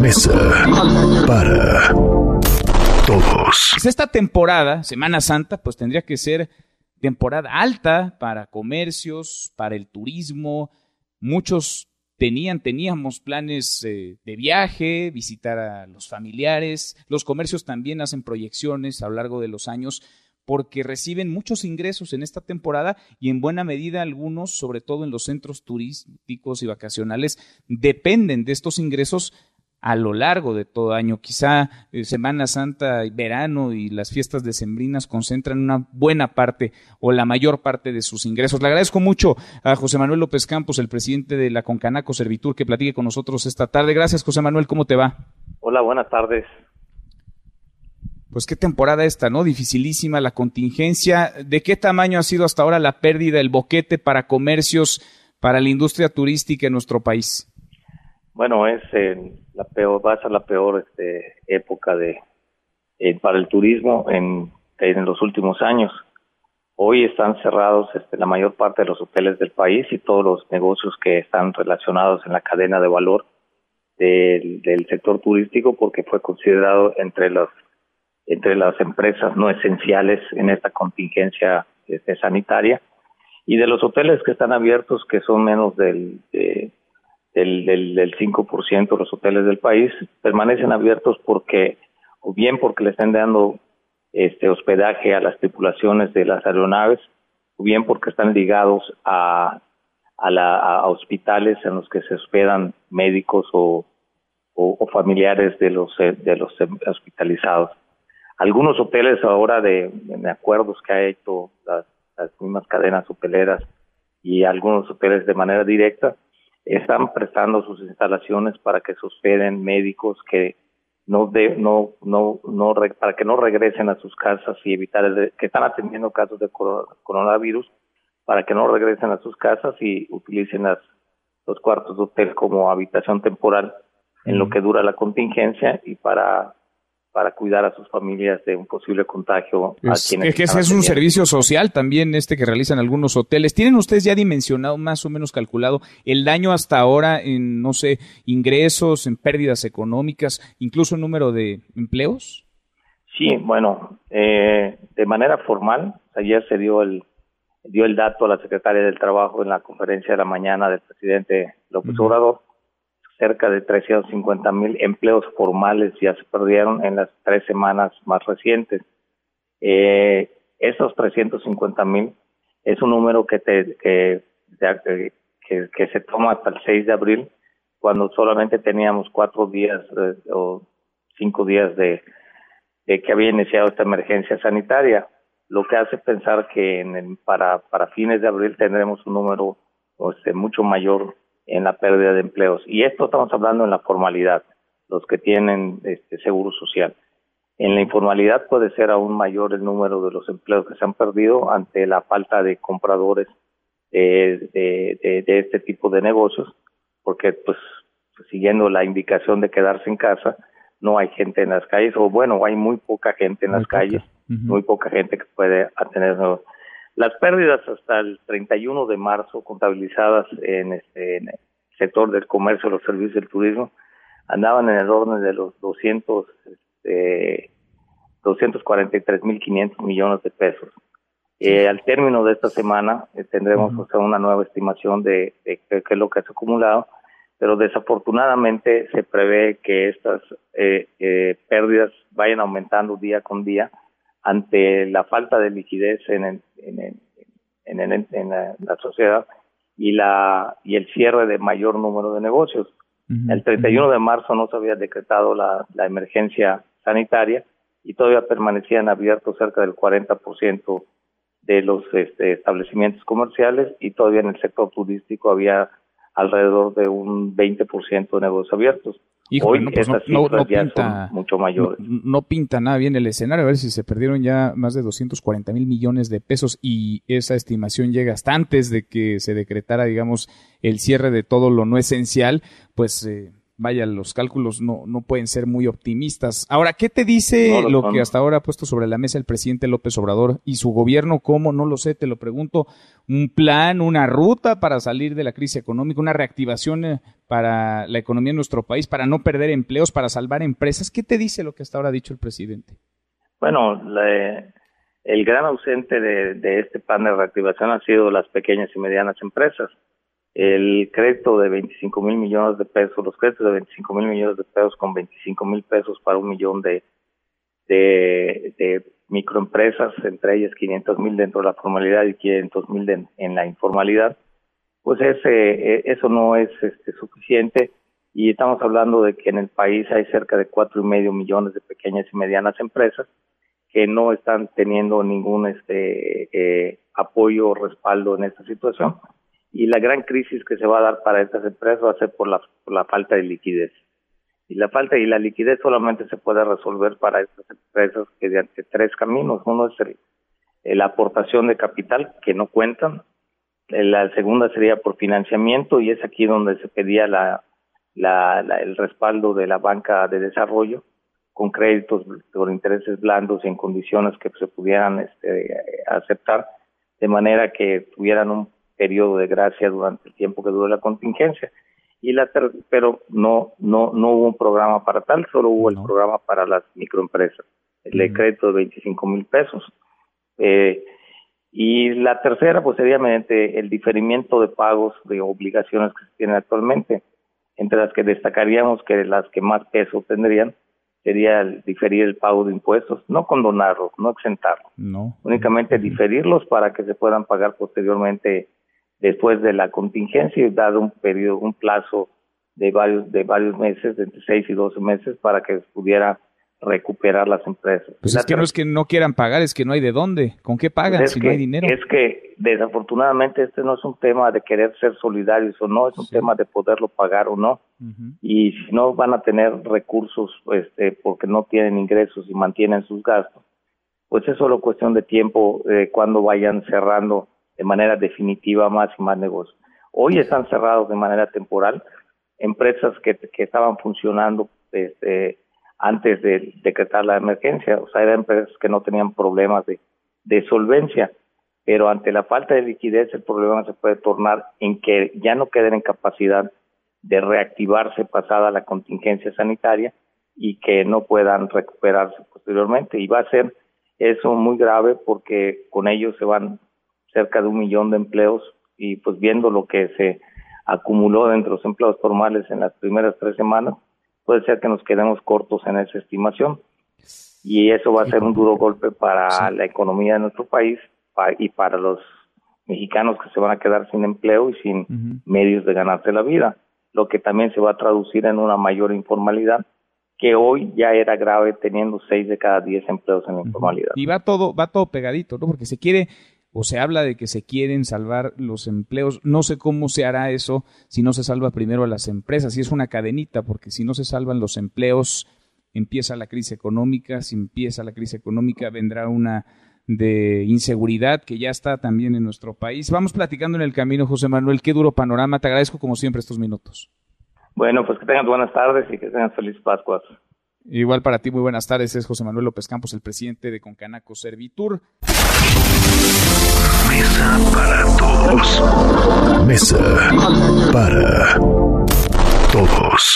Mesa para todos. Pues esta temporada, Semana Santa, pues tendría que ser temporada alta para comercios, para el turismo. Muchos tenían, teníamos planes eh, de viaje, visitar a los familiares. Los comercios también hacen proyecciones a lo largo de los años porque reciben muchos ingresos en esta temporada y en buena medida algunos, sobre todo en los centros turísticos y vacacionales, dependen de estos ingresos a lo largo de todo año. Quizá eh, Semana Santa, verano y las fiestas decembrinas concentran una buena parte o la mayor parte de sus ingresos. Le agradezco mucho a José Manuel López Campos, el presidente de la Concanaco Servitur, que platique con nosotros esta tarde. Gracias, José Manuel. ¿Cómo te va? Hola, buenas tardes. Pues qué temporada esta, ¿no? Dificilísima la contingencia. ¿De qué tamaño ha sido hasta ahora la pérdida, el boquete para comercios, para la industria turística en nuestro país? Bueno, es eh, la peor, va a ser la peor este, época de eh, para el turismo en, en los últimos años. Hoy están cerrados este, la mayor parte de los hoteles del país y todos los negocios que están relacionados en la cadena de valor del, del sector turístico porque fue considerado entre los entre las empresas no esenciales en esta contingencia este, sanitaria y de los hoteles que están abiertos que son menos del de, del, del, del 5% de los hoteles del país permanecen abiertos porque, o bien porque le están dando este hospedaje a las tripulaciones de las aeronaves, o bien porque están ligados a, a, la, hospitales en los que se hospedan médicos o, o, o familiares de los, de los hospitalizados. Algunos hoteles ahora de, de acuerdos que ha hecho las, las mismas cadenas hoteleras y algunos hoteles de manera directa, están prestando sus instalaciones para que se hospeden médicos que no de, no no no para que no regresen a sus casas y evitar el, que están atendiendo casos de coronavirus para que no regresen a sus casas y utilicen las, los cuartos de hotel como habitación temporal en lo que dura la contingencia y para para cuidar a sus familias de un posible contagio. Es, a quienes que ese es un servicio social también este que realizan algunos hoteles. ¿Tienen ustedes ya dimensionado, más o menos calculado, el daño hasta ahora en, no sé, ingresos, en pérdidas económicas, incluso el número de empleos? Sí, bueno, eh, de manera formal, ayer se dio el dio el dato a la secretaria del Trabajo en la conferencia de la mañana del presidente López Obrador cerca de 350 mil empleos formales ya se perdieron en las tres semanas más recientes. Eh, esos 350 mil es un número que, te, que, que, que, se toma hasta el 6 de abril, cuando solamente teníamos cuatro días eh, o cinco días de, de, que había iniciado esta emergencia sanitaria, lo que hace pensar que en para, para fines de abril tendremos un número este, mucho mayor en la pérdida de empleos. Y esto estamos hablando en la formalidad, los que tienen este seguro social. En la informalidad puede ser aún mayor el número de los empleos que se han perdido ante la falta de compradores de, de, de, este tipo de negocios, porque pues siguiendo la indicación de quedarse en casa, no hay gente en las calles, o bueno, hay muy poca gente en las calles, muy poca gente que puede tener las pérdidas hasta el 31 de marzo contabilizadas en, este, en el sector del comercio, los servicios del turismo, andaban en el orden de los 200, este, 243.500 millones de pesos. Eh, al término de esta semana eh, tendremos o sea, una nueva estimación de, de qué es lo que ha acumulado, pero desafortunadamente se prevé que estas eh, pérdidas vayan aumentando día con día ante la falta de liquidez en, en, en, en la, la, sociedad y la y el cierre de mayor número de negocios. El 31 de marzo no se había decretado la, la emergencia sanitaria y todavía permanecían abiertos cerca del 40% de los este, establecimientos comerciales y todavía en el sector turístico había alrededor de un 20% de negocios abiertos. Hoy no, pues no, no, ya pinta, son mucho mayores. No, pinta nada bien el escenario. A ver si se perdieron ya más de 240 mil millones de pesos y esa estimación llega hasta antes de que se decretara, digamos, el cierre de todo lo no esencial, pues eh, vaya, los cálculos no, no pueden ser muy optimistas. Ahora, ¿qué te dice lo, que hasta ahora ha puesto sobre la mesa el presidente López Obrador y su gobierno? ¿Cómo? No lo sé, te lo pregunto. ¿Un plan, una ruta para salir de la crisis económica, una reactivación eh, para la economía de nuestro país, para no perder empleos, para salvar empresas? ¿Qué te dice lo que hasta ahora ha dicho el presidente? Bueno, el gran ausente de, de este plan de reactivación han sido las pequeñas y medianas empresas el crédito de 25 mil millones de pesos, los créditos de 25 mil millones de pesos con 25 mil pesos para un millón de, de, microempresas, entre ellas 500 mil dentro de la formalidad y 500 mil en la informalidad, pues ese, e, eso no es este, suficiente. Y estamos hablando de que en el país hay cerca de cuatro y medio millones de pequeñas y medianas empresas que no están teniendo ningún este eh, apoyo o respaldo en esta situación y la gran crisis que se va a dar para estas empresas va a ser por la, falta de liquidez. Y la falta y la liquidez solamente se puede resolver para estas empresas mediante tres caminos. Uno es la aportación de capital que no cuentan. La segunda sería por financiamiento y es aquí donde se pedía la, el respaldo de la banca de desarrollo con créditos por intereses blandos y en condiciones que se pudieran este, aceptar de manera que tuvieran un periodo de gracia durante el tiempo que duró la contingencia. Y la pero no, no, no hubo un programa para tal, solo hubo el programa para las microempresas, el decreto de 25 mil pesos. Eh, y la tercera, pues sería mediante el diferimiento de pagos de obligaciones que se tienen actualmente, entre las que destacaríamos que las que más peso tendrían sería el diferir el pago de impuestos, no condonarlos, no exentarlos, no. únicamente diferirlos para que se puedan pagar posteriormente después de la contingencia y dado un periodo, un plazo de varios, de varios meses, de entre 6 y 12 meses, para que pudiera recuperar las empresas. Pues es que no es que no quieran pagar, es que no hay de dónde. ¿Con qué pagan si no hay dinero? Es que desafortunadamente este no es un tema de querer ser solidarios o no, es un tema de poderlo pagar o no. Y si no van a tener recursos este, porque no tienen ingresos y mantienen sus gastos, pues es solo cuestión de tiempo eh, cuando vayan cerrando de manera definitiva más y más negocios. Hoy están cerrados de manera temporal empresas que, que estaban funcionando desde antes de decretar la emergencia, o sea, eran empresas que no tenían problemas de, de solvencia, pero ante la falta de liquidez el problema se puede tornar en que ya no queden en capacidad de reactivarse pasada la contingencia sanitaria y que no puedan recuperarse posteriormente. Y va a ser eso muy grave porque con ellos se van cerca de un millón de empleos y pues viendo lo que se acumuló dentro de los empleos formales en las primeras tres semanas, puede ser que nos quedemos cortos en esa estimación. Y eso va a ser un duro golpe para la economía de nuestro país y para los mexicanos que se van a quedar sin empleo y sin medios de ganarse la vida, lo que también se va a traducir en una mayor informalidad que hoy ya era grave teniendo seis de cada diez empleos en la informalidad. Y va todo, va todo pegadito, ¿no? Porque se quiere o se habla de que se quieren salvar los empleos. No sé cómo se hará eso si no se salva primero a las empresas. Y es una cadenita, porque si no se salvan los empleos, empieza la crisis económica. Si empieza la crisis económica, vendrá una de inseguridad que ya está también en nuestro país. Vamos platicando en el camino, José Manuel. Qué duro panorama. Te agradezco como siempre estos minutos. Bueno, pues que tengan buenas tardes y que tengan feliz Pascua. Igual para ti, muy buenas tardes. Es José Manuel López Campos, el presidente de Concanaco Servitur. Mesa para todos. Mesa para todos.